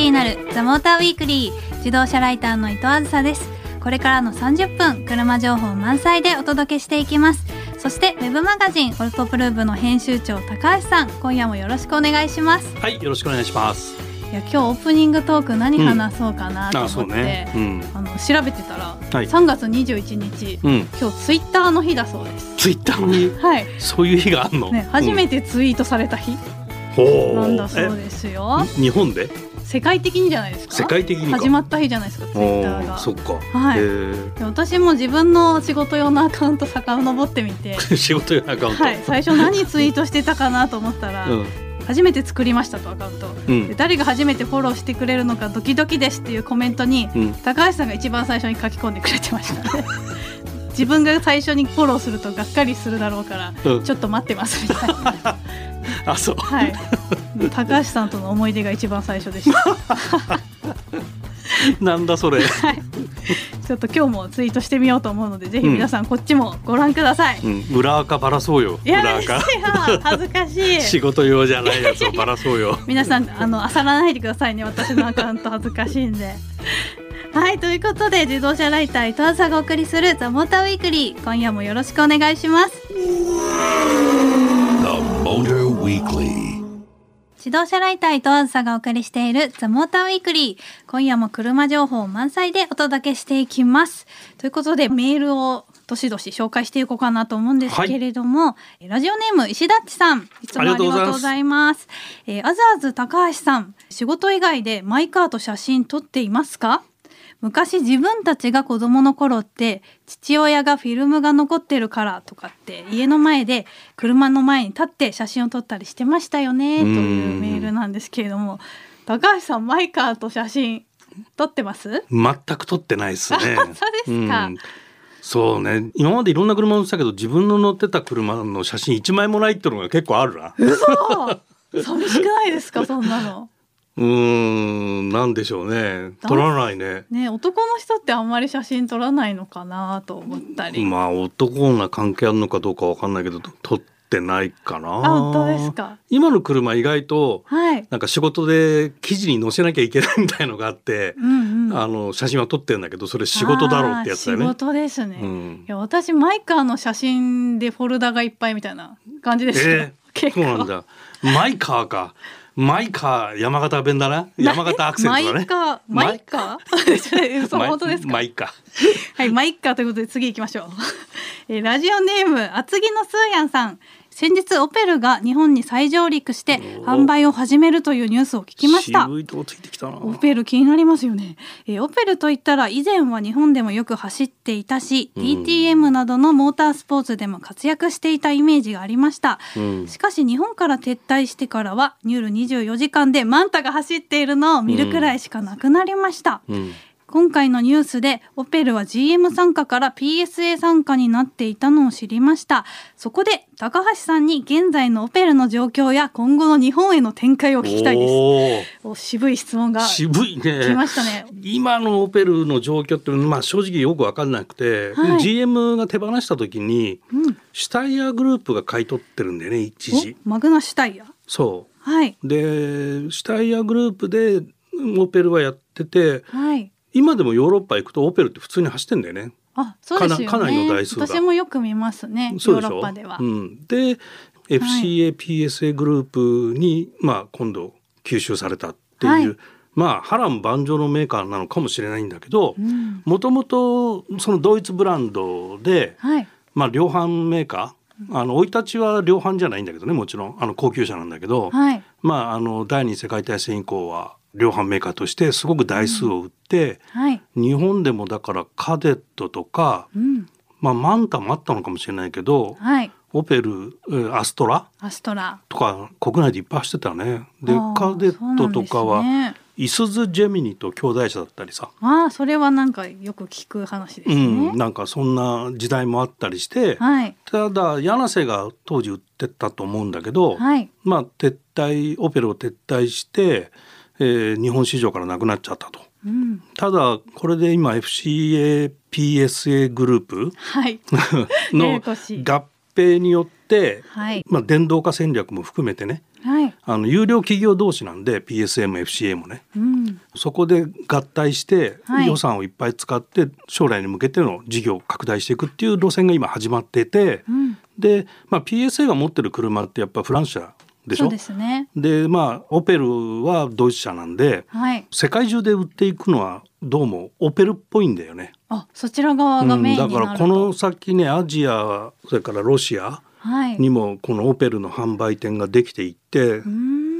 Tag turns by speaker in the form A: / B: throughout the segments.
A: 車がもっと好きになるザモーターウィークリー自動車ライターの伊藤あずさです。これからの30分車情報満載でお届けしていきます。そしてウェブマガジンオルトプルーブの編集長高橋さん今夜もよろしくお願いします。
B: はいよろしくお願いします。
A: いや今日オープニングトーク何話そうかなと思って、
B: あそうね。うん。
A: あの調べてたら、
B: はい。
A: 3月21日
B: うん。
A: 今日ツイッターの日だそうです。
B: ツイッターに
A: はい。
B: そういう日があんの？
A: ね初め
B: て、
A: てツイートされた日
B: ほ
A: なんだそうですよ。
B: え日本で？
A: 世界的にじゃないですか？
B: 世界的にか。
A: 始まった日じゃないですかツイッター
B: お
A: が。
B: ーそっか、
A: はい。私も自分の仕事用のアカウント遡ってみて。
B: 仕事用のアカウント、
A: はい。最初何ツイートしてたかなと思ったら、
B: うん。
A: 初めて作りましたとアカウント。
B: うん。
A: で誰が初めてフォローしてくれるのかドキドキですっていうコメントに
B: うん。
A: 高橋さんが一番最初に書き込んでくれてました。ね 自分が最初にフォローするとがっかりするだろうから
B: うん。
A: ちょっと待ってますみたいな
B: あそう。
A: はい。高橋さんとの思い出が一番最初でした。
B: なんだそれ、
A: ちょっと今日もツイートしてみようと思うのでぜひ皆さんこっちもご覧ください、
B: うん、裏垢ばらそうよ。
A: いや
B: 裏垢。
A: 恥ずかしい。
B: 仕事用じゃないやつをばらそうよ。
A: 皆さんあの漁らないでくださいね。私のアカウント恥ずかしいんで。はいということで自動車ライター伊藤さんがお送りするザモーターウィークリー。今夜もよろしくお願いします。
C: The Motor Weekly.
A: 自動車ライター伊藤あずさがお送りしているザモーターウィークリー今夜も車情報満載でお届けしていきます。ということでメールをどしどし紹介していこうかなと思うんですけれども、ラジオネーム石田っちさんいつもありがとうございます。えー、あずあず高橋さん仕事以外でマイカーと写真撮っていますか？昔自分たちが子供の頃って父親がフィルムが残ってるからとかって家の前で車の前に立って写真を撮ったりしてましたよねというメールなんですけれども高橋さんマイカーと写真撮ってます？
B: 全く撮ってないですね。
A: そうですか？
B: うん。そうね。今までいろんな車乗ってたけど自分の乗ってた車の写真一枚もないってのが結構あるな。
A: 嘘！寂しくないですかそんなの
B: うーんなんでしょうね。撮らないね。
A: ね男の人ってあんまり写真撮らないのかなと思ったり、
B: まあ男女関係あるのかどうかわかんないけど撮ってないかな。
A: あ本当ですか。
B: 今の車意外と
A: はい。
B: なんか仕事で記事に載せなきゃいけないみたいのがあって、
A: うんうん。
B: あの写真は撮ってるんだけどそれ仕事だろうってやつだよね。
A: 仕。事ですね、
B: うん。
A: いや私マイカーの写真でフォルダがいっぱいみたいな感じですよ、
B: えー、
A: 結構
B: そうなんだ。マイカーか。マイカー山形弁だな。山形アクセントだね。
A: マイカーマイカー？嘘
B: マイ
A: 本当ですか？
B: マイカ
A: はいマイカーということで次行きましょう、えーラジオネーム厚木のスーヤンさん先日オペルが日本に再上陸して販売を始めるというニュースを聞きました。オペル気になりますよね、えーオペルといったら以前は日本でもよく走っていたし、
B: うん。
A: DTM などのモータースポーツでも活躍していたイメージがありました、
B: うん。
A: しかし日本から撤退してからはニュール24時間でマンタが走っているのを見るくらいしかなくなりました、
B: うん。
A: 今回のニュースでオペルは GM 参加から PSA 参加になっていたのを知りました。そこで高橋さんに現在のオペルの状況や今後の日本への展開を聞きたいです。渋い質問が
B: ー渋い
A: 来
B: ね。
A: ましたね。
B: 今のオペルの状況って、まあ、正直よく分かんなくて、
A: はい。
B: GM が手放した時に
A: うん。
B: シュタイヤーグループが買い取ってるんだよね一時。
A: おマグナシュタイヤ。
B: そう。
A: はい。
B: でシュタイヤーグループでオペルはやってて
A: はい
B: 今でもヨーロッパ行くとオペルって普通に走ってんだよね。
A: あそうですよね。
B: かなりの台数が。
A: 私もよく見ますねヨーロッパでは、
B: うん、で FCA、PSA グループに、まあ、今度吸収されたっていう、
A: はい。
B: まあ波乱万丈のメーカーなのかもしれないんだけど
A: うん。
B: もともとそのドイツブランドで、
A: はい。
B: まあ、量販メーカーあの生い立ちは量販じゃないんだけどねもちろんあの高級車なんだけど、
A: はい。
B: まあ、あの第二次世界大戦以降は量販メーカーとしてすごく台数を売って、
A: はい。
B: 日本でもだからカデットとか、
A: うん。
B: まあ、マンタもあったのかもしれないけど
A: はい。
B: オペルえーアストラ
A: アストラ。
B: とか国内でいっぱい走ってたね。でカデットとかは、
A: ね。
B: イスズ・ジェミニと兄弟車だったりさ、
A: ああそれはなんかよく聞く話です
B: う
A: ね
B: ん、、なんかそんな時代もあったりして、
A: はい。
B: ただ柳瀬が当時売ってたと思うんだけど、
A: はい。
B: まあ撤退オペルを撤退して、えー日本市場からなくなっちゃったと。
A: うん。
B: ただこれで今 FCA PSA グループ
A: はい。や
B: の合併によっって、
A: はい。
B: まあ、電動化戦略も含めてね
A: はい。
B: あの有料企業同士なんで PSM、FCA もね。
A: うん。
B: そこで合体して
A: はい。
B: 予算をいっぱい使って将来に向けての事業を拡大していくっていう路線が今始まってて
A: うん。
B: で、まあ、PSA が持ってる車ってやっぱフランス車でしょ？
A: そうですね。
B: でまあオペルはドイツ車なんで
A: はい。
B: 世界中で売っていくのはどうもオペルっぽいんだよね。
A: あそちら側がメインになると、
B: だからこの先ねアジアそれからロシア
A: はい。
B: にもこのオペルの販売店ができていって
A: うーん。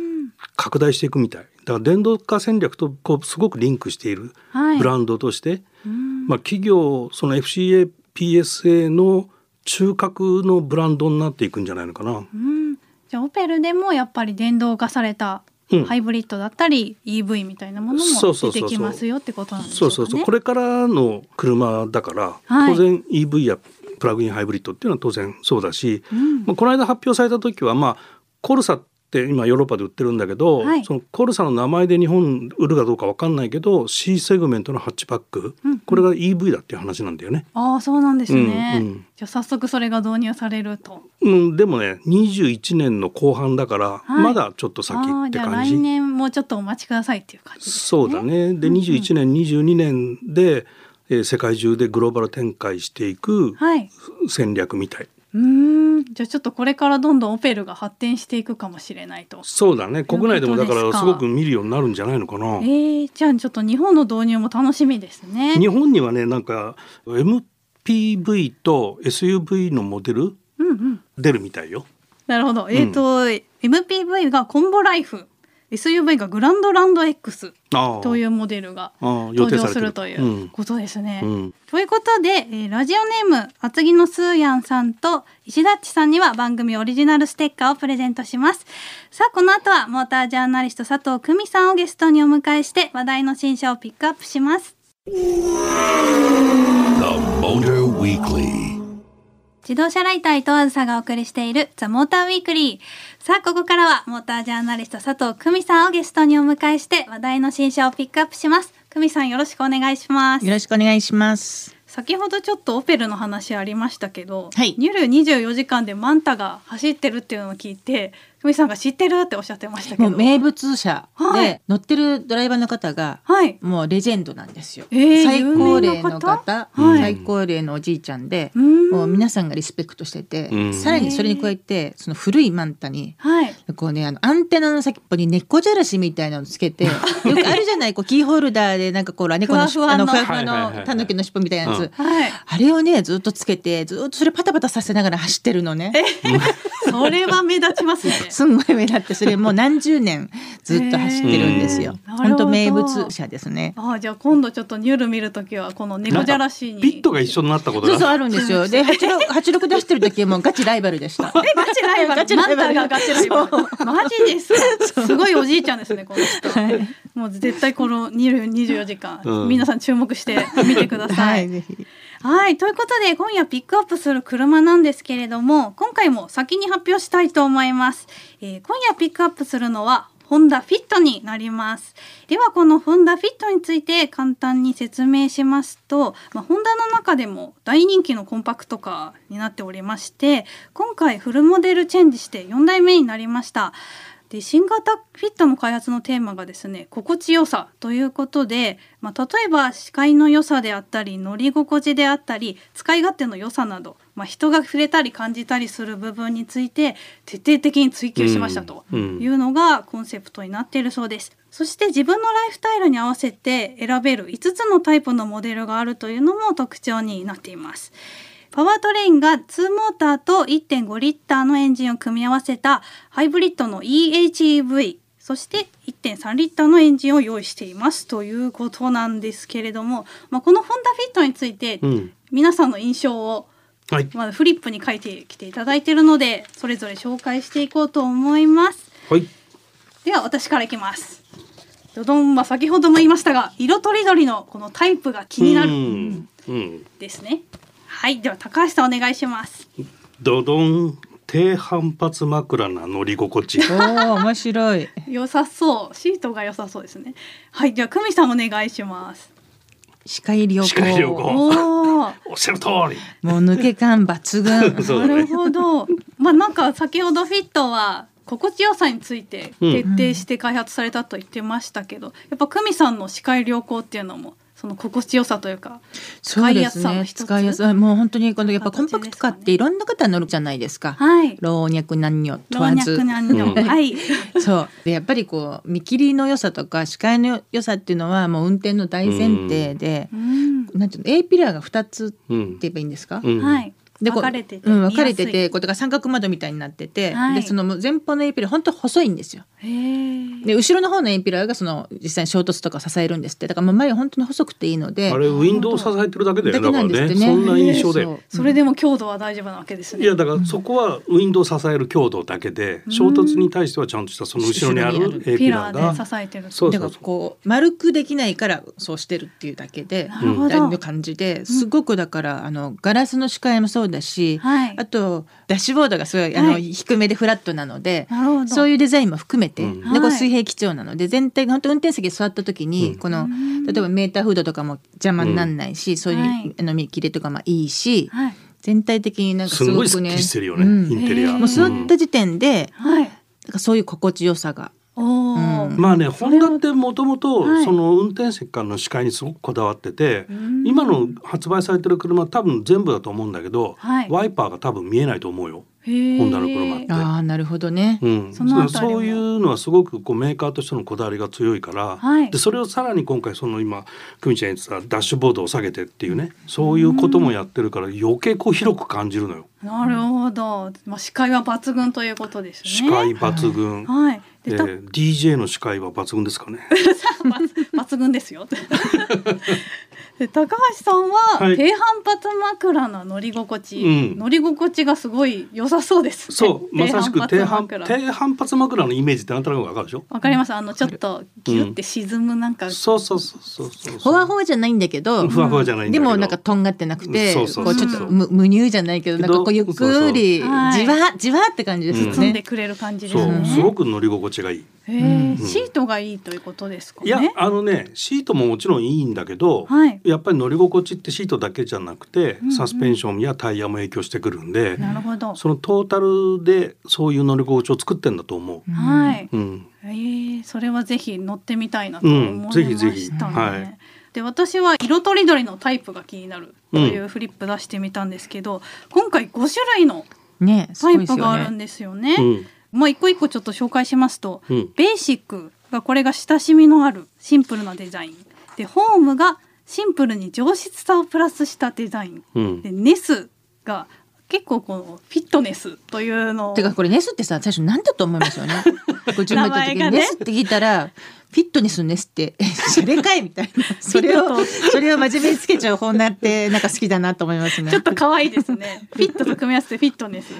B: 拡大していくみたい。だから電動化戦略とこうすごくリンクしている
A: はい。
B: ブランドとして、
A: うん。
B: まあ、企業その FCA PSA の中核のブランドになっていくんじゃないのかな。
A: うんじゃあオペルでもやっぱり電動化された
B: うん。
A: ハイブリッドだったり EV みたいなものも出てきますよってことなんでしょかね。
B: そううそうそう。これからの車だから、
A: はい。
B: 当然 EV やプラグインハイブリッドっていうのは当然そうだし、
A: うん。
B: まあ、この間発表された時はまあコルサって今ヨーロッパで売ってるんだけど、
A: はい
B: そのコルサの名前で日本売るかどうかわかんないけど C セグメントのハッチバック、
A: うんうん
B: これが EV だっていう話なんだよね。
A: ああそうなんですね。
B: うんうん
A: じゃあ早速それが導入されると。
B: うん、でもね21年の後半だから、
A: はい
B: まだちょっと先って
A: じゃあ来
B: 感じ。
A: 年もうちょっとお待ちくださいっていう感じね。
B: そうだねで
A: うんうん
B: 21年22年で、えー世界中でグローバル展開していく
A: はい。
B: 戦略みたい。
A: うーんじゃあちょっとこれからどんどんオペルが発展していくかもしれないと。
B: そうだね国内でもだからすごく見るようになるんじゃないのかな。
A: えー、じゃあちょっと日本の導入も楽しみですね。
B: 日本にはねなんか MPV と SUV のモデル
A: うんうん。
B: 出るみたいよ。
A: なるほど。えっ、と、MPV がコンボライフ、SUV がグランドランド X というモデルが登場するということですね。
B: うん。
A: ということで、えーラジオネーム厚木のスーヤンさんと石田っちさんには番組オリジナルステッカーをプレゼントします。さあこの後はモータージャーナリスト佐藤久美さんをゲストにお迎えして話題の新車をピックアップします。
C: The Motor Weekly.
A: 自動車ライター伊藤あずさがお送りしているザ・モーターウィークリー。さあここからはモータージャーナリスト佐藤久美さんをゲストにお迎えして話題の新車をピックアップします。久美さんよろしくお願いします。
D: よろしくお願いします。
A: 先ほどちょっとオペルの話ありましたけど、
D: はい。
A: ニュル24時間でマンタが走ってるっていうのを聞いて久美さんが知ってるっておっしゃってましたけど。
D: もう名物車
A: はい。
D: で乗ってるドライバーの方が
A: はい。
D: もうレジェンドなんですよ。
A: えー
D: 最高齢の
A: 方
D: 方、
A: はい。
D: 最高齢のおじいちゃんで、
A: うん。
D: もう皆さんがリスペクトしてて、
B: うん。
D: さらにそれに加えてその古いマンタに
A: はい。
D: こうねあのアンテナの先っぽに猫じゃらしみたいなのつけて よくあるじゃない？こうキーホルダーでなんかこう猫のし
A: ふわふわの。
D: あのふわふわのタヌキの尻尾みたいなやつ、
B: うん。
A: はい。
D: あれをねずっとつけてずっとそれパタパタさせながら走ってるのね。
A: それは目立ちますね
D: すんごい目立ってそれもう何十年ずっと走ってるんですよ。本当名物車ですね。
A: ああじゃあ今度ちょっとニュル見るときはこの猫じゃらしに
B: ピットが一緒になったこと
D: そうそう
B: が
D: あるんですよ。で八六八六出してる時はもうガチライバルでした。
A: え ガチライバル。
D: ガチライバル。
A: マンタがガチライバル。マジです。かすごいおじいちゃんですねこの人、もう絶対このニュル24時間、
B: うん。
A: 皆さん注目して見てください、
D: ぜひ。
A: はい。ということで、今夜ピックアップする車なんですけれども、今回も先に発表したいと思います。えー今夜ピックアップするのは、ホンダフィットになります。では、このホンダフィットについて簡単に説明しますと、まあ、ホンダの中でも大人気のコンパクトカーになっておりまして、今回フルモデルチェンジして4代目になりました。で新型フィットの開発のテーマがですね心地よさということで、まあ、例えば視界の良さであったり乗り心地であったり使い勝手の良さなど、まあ、人が触れたり感じたりする部分について徹底的に追求しましたと
B: うん
A: いうのがコンセプトになっているそうです。そして自分のライフスタイルに合わせて選べる5つのタイプのモデルがあるというのも特徴になっています。パワートレインが2モーターと1.5リッターのエンジンを組み合わせたハイブリッドの EHEV そして1.3リッターのエンジンを用意していますということなんですけれども、まあ、このホンダフィットについて
B: うん
A: 皆さんの印象を
B: はい
A: まあフリップに書いてきていただいているのでそれぞれ紹介していこうと思います。
B: はい
A: では私からいきます。ドドンは先ほども言いましたが色とりどりのこのタイプが気になる
B: うんうん
A: ですね。はいでは高橋さんお願いします。
B: ドドン低反発枕な乗り心地
D: おお面白い。
A: 良さそうシートが良さそうですね。はいでは久美さんお願いします。
D: 視界良好。
B: 視界良好
A: おお
B: おっしゃる通り
D: もう抜け感抜群。
B: ね
A: なるほど。まあなんか先ほどフィットは心地よさについて徹底して開発されたと言ってましたけど、やっぱ久美さんの視界良好っていうのもその心地よさというか使いやすさの一つ？
D: 使いやすいもう本当にこのやっぱコンパクトカーっていろんな方乗るじゃないですか。
A: はい。
D: 老若男女問
A: 老若
D: わず。
A: 男女、
B: うん。
A: はい。
D: そう。でやっぱりこう見切りの良さとか視界の良さっていうのはもう運転の大前提で、
A: うん。
D: なんていうの A ピラーが2つって
B: うん
D: 言えばいいんですか、
B: うん。
A: はい
D: でこう
A: 分かれてて
D: うん、分かれててこうだから三角窓みたいになってて、
A: はい。
D: でその前方の A ピラー本当細いんですよ。で後ろの方の A ピラーがその実際に衝突とか支えるんですって。だから前は本当に細くていいので。
B: あれウィンドウ支えてるだけだよ
D: だけ
B: だから
D: ね。
B: ね。そんな印象で。
D: そう
A: それでも強度は大丈夫なわけですね。
B: いやだからそこはウィンドウを支える強度だけで衝突に対してはちゃんとしたその後ろにある A
A: ピ
B: ピラーが
A: 支えてる
B: そうそうそう。
D: だからこう丸くできないからそうしてるっていうだけで
A: なるほど。
D: みたいな感じですごくだからあのガラスの視界もそうだし、
A: はい。
D: あとダッシュボードがすごいあの、
A: はい。
D: 低めでフラットなのでそういうデザインも含めて、
B: うん。
D: でこ
A: はい。
D: う水平基調なので全体が本当運転席に座った時に、
B: うん。
D: この例えばメーターフードとかも邪魔にならないし、そういう、
A: はい。
D: あの見切れとかもいいし、
A: はい。
D: 全体的になんかすごくね
B: すごいスッキリしてるよね、
D: うん。
B: インテリア、
D: もう座った時点で、
A: はい。
D: なんかそういう心地よさが
B: まあねホンダってもともと
A: はい。
B: その運転席からの視界にすごくこだわってて、
A: ん。
B: 今の発売されてる車多分全部だと思うんだけど、
A: はい。
B: ワイパーが多分見えないと思うよ。ホンダの車って。
D: ああなるほどね。
B: うん、
A: そのあたりも
B: そういうのはすごくこうメーカーとしてのこだわりが強いから、
A: はい。
B: でそれをさらに今回その今久美ちゃん言ってたダッシュボードを下げてっていうねそういうこともやってるから余計こう広く感じるのよ。
A: なるほど、まあ、視界は抜群ということですね。
B: 視界抜群、
A: はい。でた
B: えー DJ の視界は抜群ですかね。
A: 抜抜群ですよで高橋さんは
B: はい
A: 低反発枕の乗り心地、
B: うん
A: 乗り心地がすごい良さそうですね
B: そうまさしく低反
A: 枕
B: 低反発枕のイメージってなんとなくわかるでしょ？
A: わかりますあのちょっとギュって沈むなんか、
B: そうそうそうそうそう。
D: ほわほわじゃないんだけど、
B: ふわふわじゃないんだけど。
D: でもなんかとんがってなくて、
B: そうそう
D: こうちょっとむ無乳じゃないけど、なんかこうゆっくりじ
A: そうそう
D: わじわって感じですよ
A: 包んで
D: ね。
A: くれる感じです
B: そう、
A: ね。
B: すごく乗り心地がいい。
A: シートがいいということですかね。
B: いやあのねシートももちろんいいんだけど、
A: はい
B: やっぱり乗り心地ってシートだけじゃなくて、
A: うんうん
B: サスペンションやタイヤも影響してくるんで、
A: なるほど。
B: そのトータルでそういう乗り心地を作ってんだと思う。
A: はい。
B: うん、
A: ええそれはぜひ乗ってみたいなと思いましたね。
B: うんぜひぜひはい
A: で私は色とりどりのタイプが気になるというフリップ出してみたんですけど、今回5種類のタイ。プがあるんですよね。
B: うん
A: まあ一個一個ちょっと紹介しますと、
B: うん。
A: ベーシックがこれが親しみのあるシンプルなデザイン。でホームがシンプルに上質さをプラスしたデザイン。
B: うん。
A: でネスが結構このフィットネスというのを
D: てかこれネスってさ最初なんだと思いますよね。こネスって聞いたらフィットネスのネスってえ それかいみたいなそれをそれを真面目につけちゃう方になってなんか好きだなと思いますね。
A: ちょっと可愛いですね。フィットと組み合わせてフィットネス。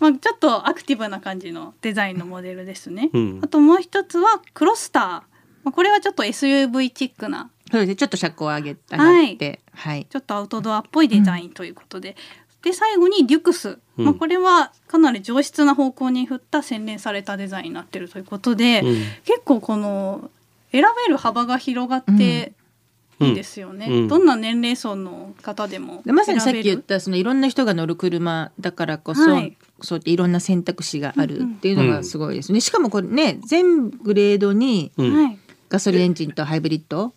A: まあちょっとアクティブな感じのデザインのモデルですね。
B: うん
A: あともう一つはクロスター。まあこれはちょっと SUV チックな
D: そうですねちょっと車高を上げ上がってはい。
A: ちょっとアウトドアっぽいデザインということで。で最後にデュクス、
B: うん。
A: まあ、これはかなり上質な方向に振った洗練されたデザインになってるということで、
B: うん。
A: 結構この選べる幅が広がっていいですよね、
B: うん。
A: どんな年齢層の方でも
D: でまさにさっき言っ
A: 選
D: たそのいろんな人が乗る車だからこそ、
A: はい。
D: そうやっていろんな選択肢があるっていうのがすごいですね。しかもこれね全グレードにガソリンエンジンとハイブリッド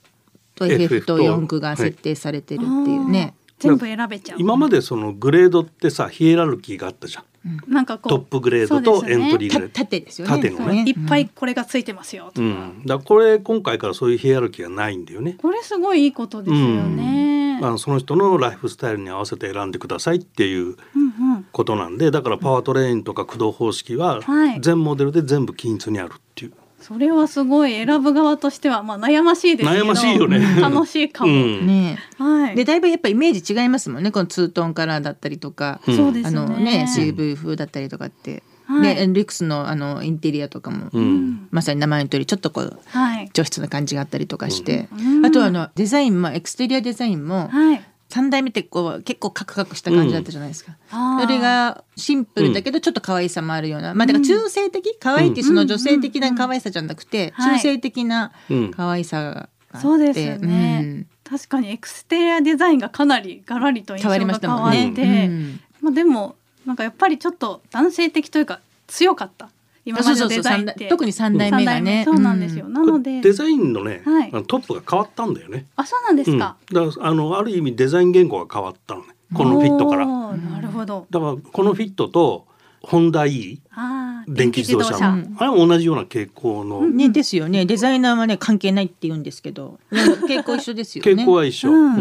D: と
B: FF
D: と4駆が設定されてるっていうね。
A: 全部選べちゃう
B: 今までそのグレードってさヒエラルキーがあったじゃん。
A: なんかこう
B: トップグレードとエントリー
D: た
B: グレード。
D: 縦ですよね。
B: 縦のね
A: いっぱいこれがついてますよとか、
B: うん、だからこれ今回からそういうヒエラルキーがないんだよね。
A: これすごいいいことですよね。
B: まあ、その人のライフスタイルに合わせて選んでくださいっていう
A: うんうん
B: ことなんでだからパワートレインとか駆動方式は
A: はい
B: 全モデルで全部均一にあるっていう。
A: それはすごい選ぶ側としてはまあ悩ましいですけど
B: 悩ましいよね。
A: 楽しいかも、
B: うん。
D: ね。
A: はい。
D: でだいぶやっぱイメージ違いますもんねこのツートンカラーだったりとか、
B: うん
A: そうです
D: あ
A: ね。
D: のね CV 風だったりとかって、
A: はい。
D: ねリクスのあのインテリアとかも、
B: うん。
D: まさに名前の通りちょっとこう
A: はい。
D: 上質な感じがあったりとかして、
A: うん。
D: あとはあのデザインもエクステリアデザインも
A: はい
D: 3代目ってこう結構カクカクした感じだったじゃないですか。
A: あー。
D: それがシンプルだけどちょっと可愛さもあるような、まあだから中性的可愛いってその女性的な可愛さじゃなくて、
A: うん。うん。
D: 中性的な
B: うん
D: 可愛さがあって、
A: そうですよね、
D: うん。
A: 確かにエクステリアデザインがかなりガラリと印象が変わって、
D: まね。うん
A: まあでもなんかやっぱりちょっと男性的というか強かった今までのデザインって。
D: 特に三代目がね
A: 三代目そうなんですよ、なので。
B: デザインのね、
A: はい。
B: トップが変わったんだよね。
A: あそうなんですか、
B: うん、だからあのある意味デザイン言語が変わったのね。このフィットから。
A: なるほど。
B: だからこのフィットとホンダ E 電気自動車。あれも同じような傾向の。
D: ねですよね。デザイナーはね関係ないって言うんですけど。傾向一緒ですよね。
B: 傾向は一緒。
A: うん。
B: う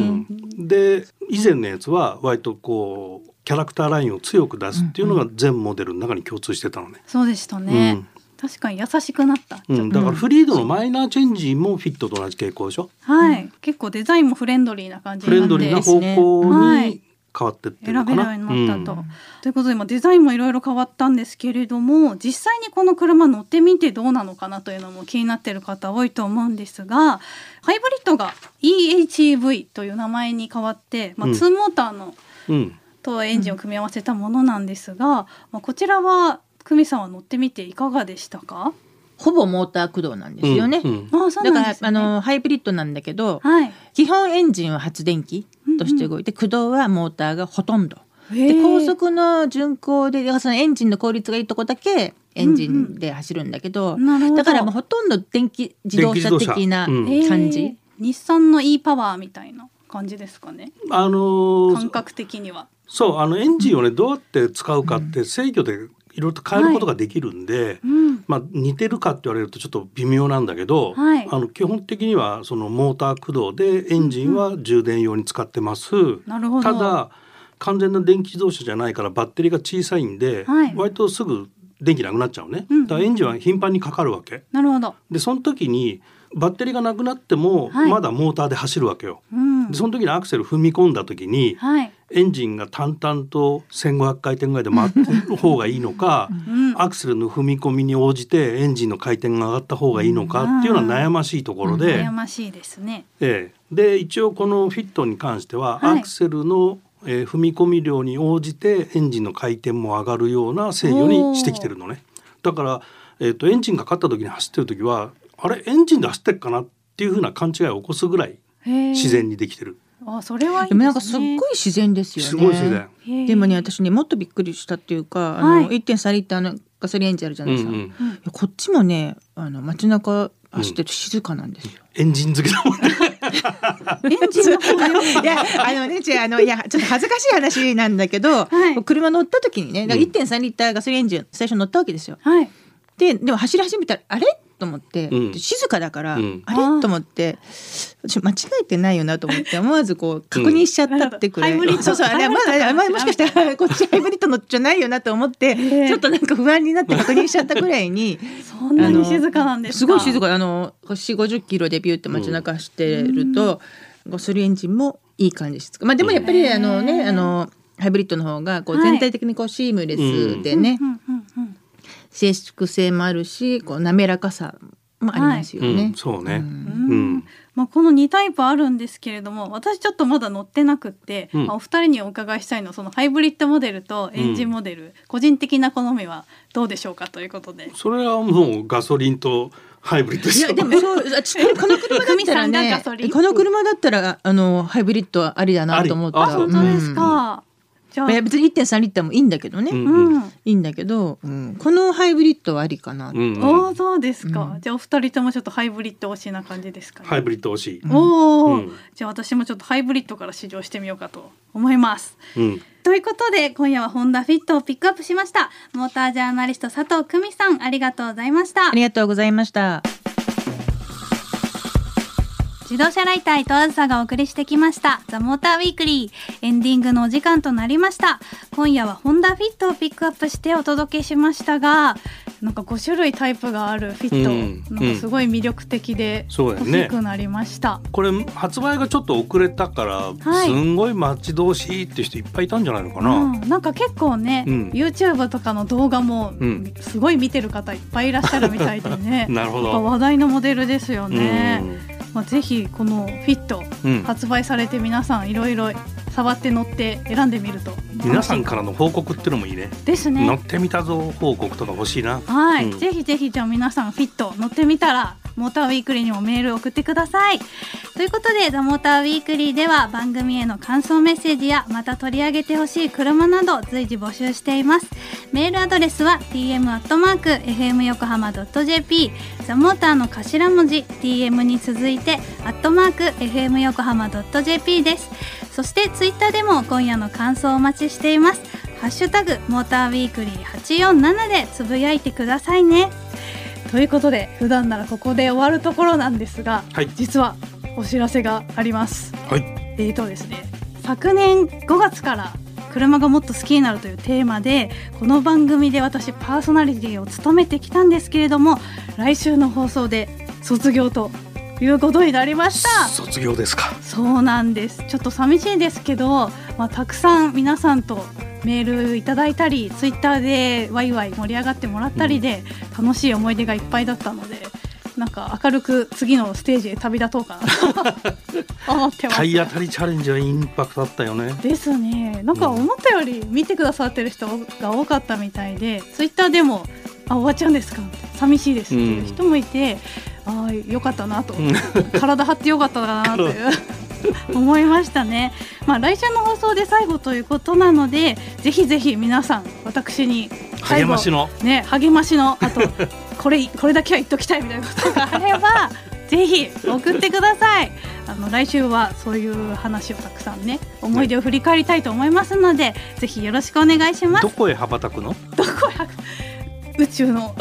B: ん。で以前のやつは割とこうキャラクターラインを強く出すっていうのが全モデルの中に共通してたのね。
A: そうでしたね、確かに優しくなった、
B: うん。うん、だからフリードのマイナーチェンジもフィットと同じ傾向でしょ？
A: はい、結構デザインもフレンドリーな感じ
B: フレンドリーな方向
A: はい
B: に変わってってるの
A: 選べ
B: かな。
A: るようになったと。
B: うん
A: ということで今デザインもいろいろ変わったんですけれども実際にこの車乗ってみてどうなのかなというのも気になってる方多いと思うんですがハイブリッドが EHEV という名前に変わって、まあ、
B: うん
A: 2モーターの
B: うん
A: とエンジンを組み合わせたものなんですが、まあ、こちらは久美さんは乗ってみていかがでしたか？
D: ほぼモーター駆動なんですよね、
B: うんうん。
D: だから
A: ね
D: あのハイブリッドなんだけど、
A: はい。
D: 基本エンジンは発電機として動いて、駆動はモーターがほとんど。で高速の巡航でそのエンジンの効率がいいとこだけエンジンで走るんだけど、
A: なるほど。
D: だからもうほとんど電気自動車的な感じ、
A: 日産の e パワーみたいな感じですかね。
B: あのー
A: 感覚的には。
B: そうあのエンジンをねどうやって使うかって制御でいろいろと変えることができるんで、
A: うん。
B: まあ、似てるかって言われるとちょっと微妙なんだけど、
A: はい。
B: あの基本的にはそのモーター駆動でエンジンは充電用に使ってます。
A: なるほど。
B: ただ完全な電気自動車じゃないからバッテリーが小さいんで、
A: はい。
B: 割とすぐ電気なくなっちゃうね。
A: うん。
B: だからエンジンは頻繁にかかるわけ。
A: なるほど。
B: でその時にバッテリーがなくなっても
A: はい
B: まだモーターで走るわけよ。
A: うん
B: でその時にアクセル踏み込んだ時に
A: はい。
B: エンジンが淡々と1,500回転ぐらいで回ってる方がいいのか、
A: うん。
B: アクセルの踏み込みに応じてエンジンの回転が上がった方がいいのかっていうのは悩ましいところで、
A: 悩ましいですね。
B: ええで一応このフィットに関しては、
A: はい
B: アクセルの、えー踏み込み量に応じてエンジンの回転も上がるような制御にしてきてるのね。だから、えー、とエンジンがかかった時に走ってる時はあれエンジンで走ってっかなっていうふうな勘違いを起こすぐらい
A: 自
B: 自然にできてる。
A: あ、それはいいですね。
D: でもなんかすっごい自然ですよね
B: すごい自然。
D: でもね私ねもっとびっくりしたっていうかあの、
A: はい
D: 1.3リッターのガソリンエンジンあるじゃないですか、
B: うんうん
D: いやこっちもねあの街中走ってると静かなんですよ、
B: エンジン好きだもんね。
A: エンジンの方で
D: いやあのね違うあのいやちょっと恥ずかしい話なんだけど、
A: はい
D: 車乗った時にねだから
B: うん
D: 1.3リッターガソリンエンジン最初乗ったわけですよ。
A: はい。
D: ででも走り始めたらあれ？と思って、
B: うん。
D: で静かだから、
B: うん。
D: あれ？と思って。私間違えてないよなと思って思わずこう確認しちゃったってくらい、
A: うんハイブリッド。
D: そうそうあれまだもしかしたらこっちハイブリッドのじゃないよなと思って、
A: え
D: ちょっとなんか不安になって確認しちゃったくらいに
A: そんなに静かなんですか？
D: すごい静か。あの4 5 0キロでビューって街中走ってると、ガソリンエンジンもいい感じですまあでもやっぱりあのねあのハイブリッドの方がこう
A: はい
D: 全体的にこうシームレスでね、
A: うんうんうん
D: 静粛性もあるしこう滑らかさもありますよ
B: う
D: ね
B: ん、。そうね。
A: う
B: うんん。
A: まあ、この2タイプあるんですけれども私ちょっとまだ乗ってなくって、
B: うん
A: まあお二人にお伺いしたいのはそのハイブリッドモデルとエンジンモデル、個人的な好みはどうでしょうかということで。
B: それはもうガソリンとハイブリッドで
D: いやでもそう私 この車だったらねこの車だったらあのハイブリッドはありだなと思った。
B: あ
A: あ本当ですか。じゃあ、
D: うんいや別に1.3リッターもいいんだけどね、
B: うん
A: うん。
D: いいんだけど、うんこのハイブリッドはありかな、
B: うんうん
A: おおそうですか、
D: うん
A: じゃあお二人ともちょっとハイブリッド推しな感じですかね。
B: ハイブリッド惜しい。
A: おお、
B: うん
A: じゃあ私もちょっとハイブリッドから試乗してみようかと思います。
B: うん。
A: ということで今夜はホンダフィットをピックアップしましたモータージャーナリスト佐藤久美さんありがとうございました
D: ありがとうございました。
A: 自動車ライター伊藤あずさがお送りしてきました。ザ・モーターウィークリー。エンディングのお時間となりました。今夜はホンダフィットをピックアップしてお届けしましたがなんか5種類タイプがあるフィット、
B: うん。
A: なんかすごい魅力的で欲しくなりました、
B: これ発売がちょっと遅れたから、
A: はい。
B: すんごい待ち遠しいって人いっぱいいたんじゃないのかな。
A: うん、なんか結構ね、
B: うん。
A: YouTube とかの動画も
B: うん。
A: すごい見てる方いっぱいいらっしゃるみたいでね。
B: なるほど。
A: 話題のモデルですよね、まあ、ぜひこのフィット発売されて皆さんいろいろ触って乗って選んでみると
B: 皆さんからの報告っていうのもいいね。乗
A: ですね
B: ってみたぞ報告とか欲しいな。
A: はい、
B: うん
A: ぜひぜひじゃあ皆さんフィット乗ってみたらモーターウィークリーにもメールを送ってください。ということでザモーターウィークリーでは番組への感想メッセージやまた取り上げてほしい車など随時募集しています。メールアドレスは tm アットマーク fm 横浜 .jp ザモーターの頭文字 tm に続いてアットマーク fm 横浜 .jp です。そしてツイッターでも今夜の感想をお待ちしています。ハッシュタグモーターウィークリー847でつぶやいてくださいね。ということで普段ならここで終わるところなんですが、
B: はい。
A: 実はお知らせがあります。
B: はい。
A: えーとですね昨年5月から車がもっと好きになるというテーマでこの番組で私パーソナリティを務めてきたんですけれども来週の放送で卒業ということになりました。
B: 卒業ですか。
A: そうなんです。ちょっと寂しいですけど、まあ、たくさん皆さんとメールいただいたりツイッターでワイワイ盛り上がってもらったりで、楽しい思い出がいっぱいだったのでなんか明るく次のステージへ旅立とうかなと 思ってます。
B: 体当たりチャレンジはインパクトあったよね。
A: ですね。なんか思ったより見てくださってる人が多かったみたいで、ツイッターでも「あ終わっちゃうんですか?」寂しいです」っていう人もいて、ああよかったなと、
B: うん
A: 体張ってよかったかなという 思いましたね。まあ来週の放送で最後ということなのでぜひぜひ皆さん私に
B: 励ましの。
A: ね励ましのあと これこれだけは言っときたいみたいなことがあれば ぜひ送ってください。あの来週はそういう話をたくさんね思い出を振り返りたいと思いますので、ぜひよろしくお願いします。
B: どこへ羽ばたくの？
A: どこへ宇宙の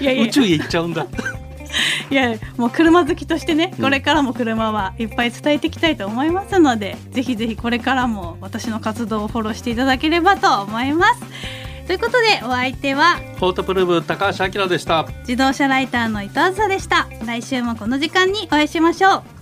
A: いやいや。
B: 宇宙へ行っちゃうんだ
A: いやもう車好きとしてねこれからも車はいっぱい伝えていきたいと思いますので、ぜひぜひこれからも私の活動をフォローしていただければと思います。ということでお相手は
B: フォートプルーブ高橋明でした。
A: 自動車ライターの伊藤梓でした。来週もこの時間にお会いしましょう